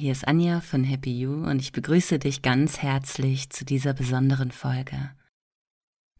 hier ist Anja von Happy You und ich begrüße dich ganz herzlich zu dieser besonderen Folge.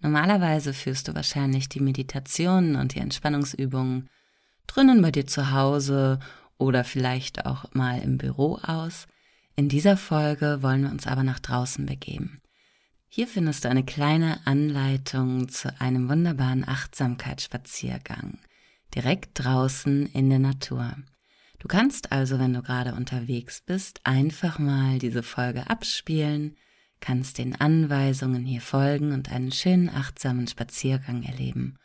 Normalerweise führst du wahrscheinlich die Meditationen und die Entspannungsübungen drinnen bei dir zu Hause oder vielleicht auch mal im Büro aus. In dieser Folge wollen wir uns aber nach draußen begeben. Hier findest du eine kleine Anleitung zu einem wunderbaren Achtsamkeitsspaziergang direkt draußen in der Natur. Du kannst also, wenn du gerade unterwegs bist, einfach mal diese Folge abspielen, kannst den Anweisungen hier folgen und einen schönen achtsamen Spaziergang erleben.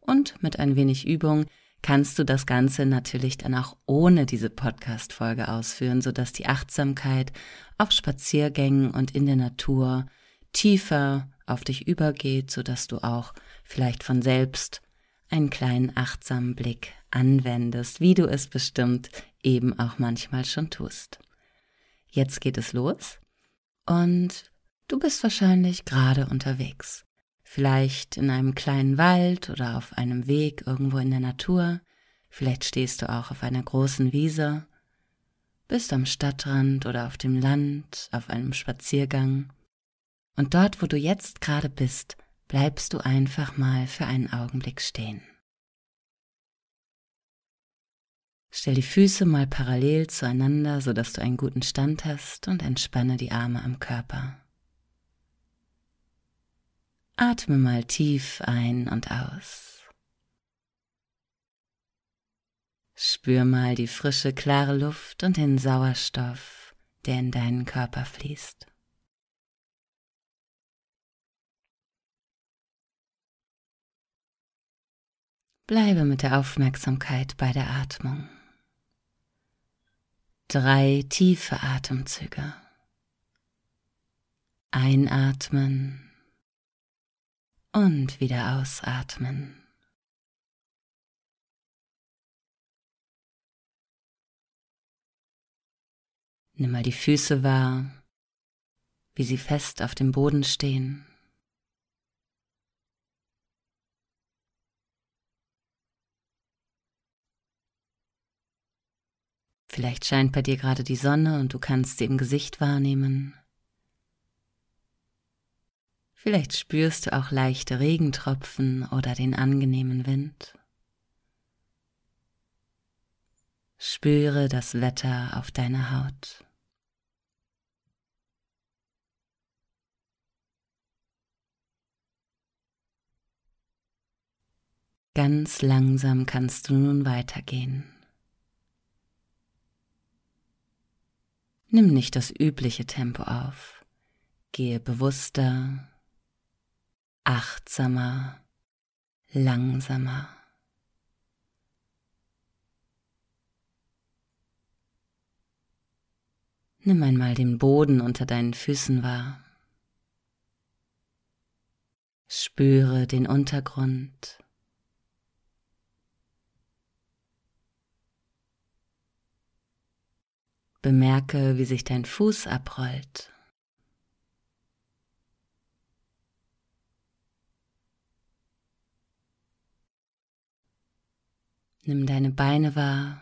Und mit ein wenig Übung kannst du das Ganze natürlich dann auch ohne diese Podcast-Folge ausführen, sodass die Achtsamkeit auf Spaziergängen und in der Natur tiefer auf dich übergeht, sodass du auch vielleicht von selbst einen kleinen achtsamen Blick anwendest, wie du es bestimmt eben auch manchmal schon tust. Jetzt geht es los und du bist wahrscheinlich gerade unterwegs. Vielleicht in einem kleinen Wald oder auf einem Weg irgendwo in der Natur. Vielleicht stehst du auch auf einer großen Wiese, bist am Stadtrand oder auf dem Land, auf einem Spaziergang. Und dort, wo du jetzt gerade bist, bleibst du einfach mal für einen Augenblick stehen. Stell die Füße mal parallel zueinander, sodass du einen guten Stand hast und entspanne die Arme am Körper. Atme mal tief ein und aus. Spür mal die frische, klare Luft und den Sauerstoff, der in deinen Körper fließt. Bleibe mit der Aufmerksamkeit bei der Atmung. Drei tiefe Atemzüge. Einatmen und wieder ausatmen. Nimm mal die Füße wahr, wie sie fest auf dem Boden stehen. Vielleicht scheint bei dir gerade die Sonne und du kannst sie im Gesicht wahrnehmen. Vielleicht spürst du auch leichte Regentropfen oder den angenehmen Wind. Spüre das Wetter auf deiner Haut. Ganz langsam kannst du nun weitergehen. Nimm nicht das übliche Tempo auf. Gehe bewusster, achtsamer, langsamer. Nimm einmal den Boden unter deinen Füßen wahr. Spüre den Untergrund. Bemerke, wie sich dein Fuß abrollt. Nimm deine Beine wahr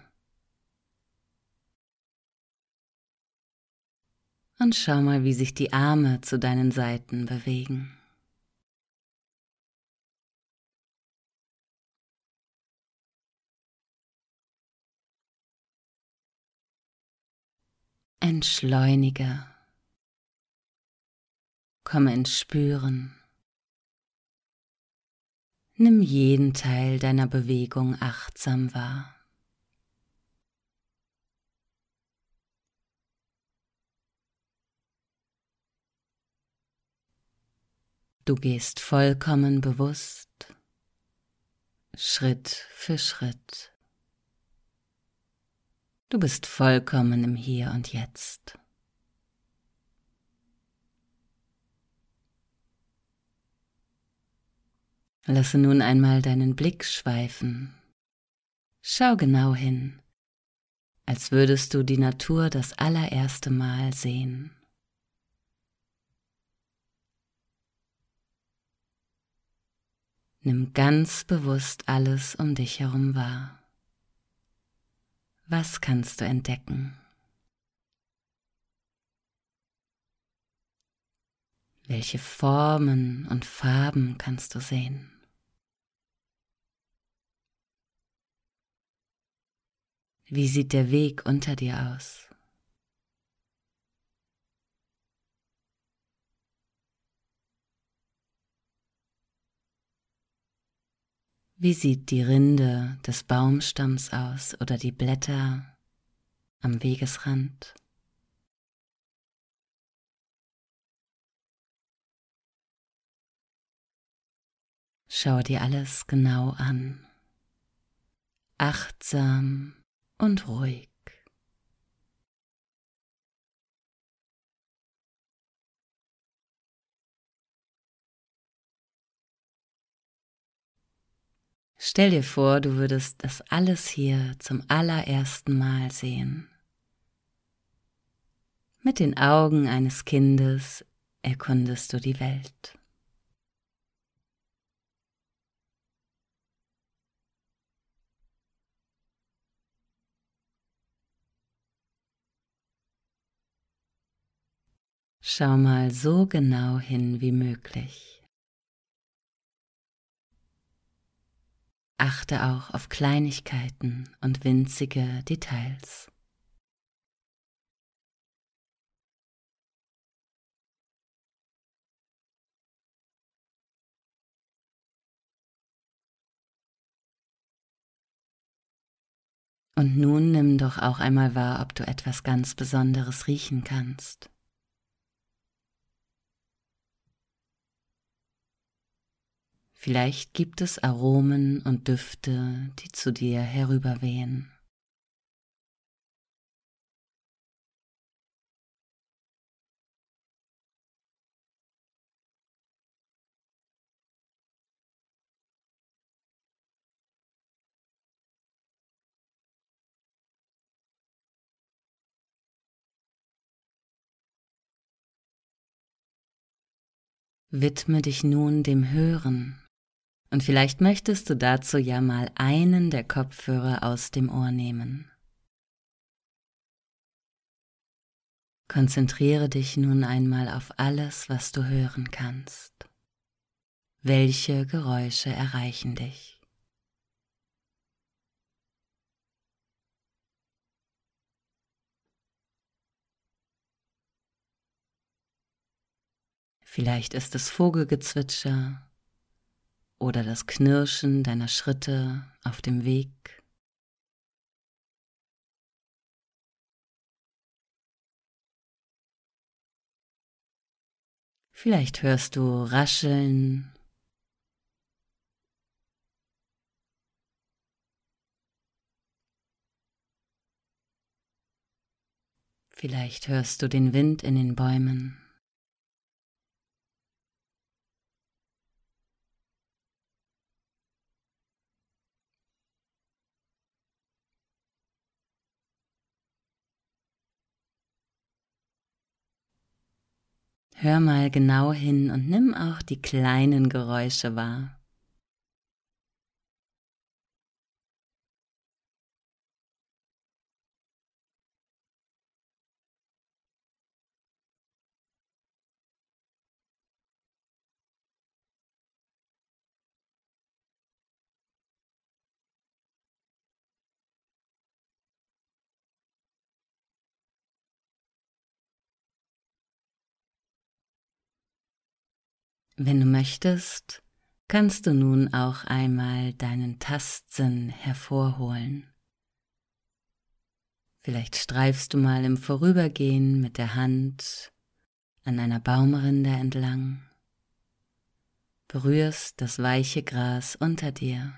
und schau mal, wie sich die Arme zu deinen Seiten bewegen. Entschleunige. Komme ins Spüren. Nimm jeden Teil deiner Bewegung achtsam wahr. Du gehst vollkommen bewusst, Schritt für Schritt. Du bist vollkommen im Hier und Jetzt. Lasse nun einmal deinen Blick schweifen. Schau genau hin, als würdest du die Natur das allererste Mal sehen. Nimm ganz bewusst alles um dich herum wahr. Was kannst du entdecken? Welche Formen und Farben kannst du sehen? Wie sieht der Weg unter dir aus? Wie sieht die Rinde des Baumstamms aus oder die Blätter am Wegesrand? Schau dir alles genau an, achtsam und ruhig. Stell dir vor, du würdest das alles hier zum allerersten Mal sehen. Mit den Augen eines Kindes erkundest du die Welt. Schau mal so genau hin wie möglich. Achte auch auf Kleinigkeiten und winzige Details. Und nun nimm doch auch einmal wahr, ob du etwas ganz Besonderes riechen kannst. Vielleicht gibt es Aromen und Düfte, die zu dir herüberwehen. Widme dich nun dem Hören und vielleicht möchtest du dazu ja mal einen der Kopfhörer aus dem Ohr nehmen. Konzentriere dich nun einmal auf alles, was du hören kannst. Welche Geräusche erreichen dich? Vielleicht ist es Vogelgezwitscher oder das Knirschen deiner Schritte auf dem Weg. Vielleicht hörst du Rascheln. Vielleicht hörst du den Wind in den Bäumen. Hör mal genau hin und nimm auch die kleinen Geräusche wahr. Wenn du möchtest, kannst du nun auch einmal deinen Tastsinn hervorholen. Vielleicht streifst du mal im Vorübergehen mit der Hand an einer Baumrinde entlang, berührst das weiche Gras unter dir.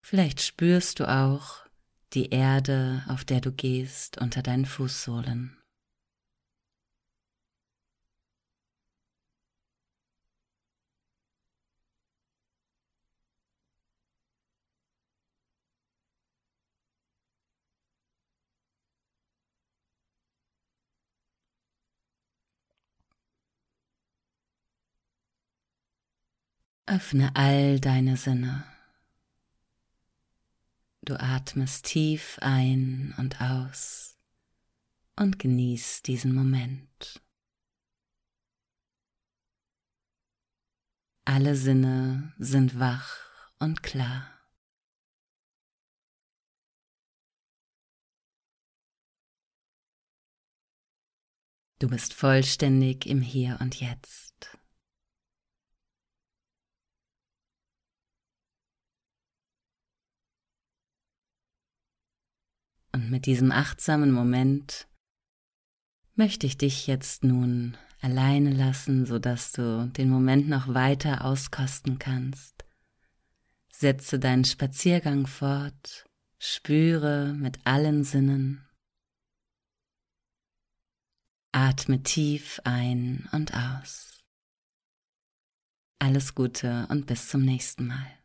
Vielleicht spürst du auch, die Erde, auf der du gehst, unter deinen Fußsohlen. Öffne all deine Sinne. Du atmest tief ein und aus und genieß diesen Moment. Alle Sinne sind wach und klar. Du bist vollständig im Hier und Jetzt. Und mit diesem achtsamen Moment möchte ich dich jetzt nun alleine lassen, sodass du den Moment noch weiter auskosten kannst. Setze deinen Spaziergang fort, spüre mit allen Sinnen. Atme tief ein und aus. Alles Gute und bis zum nächsten Mal.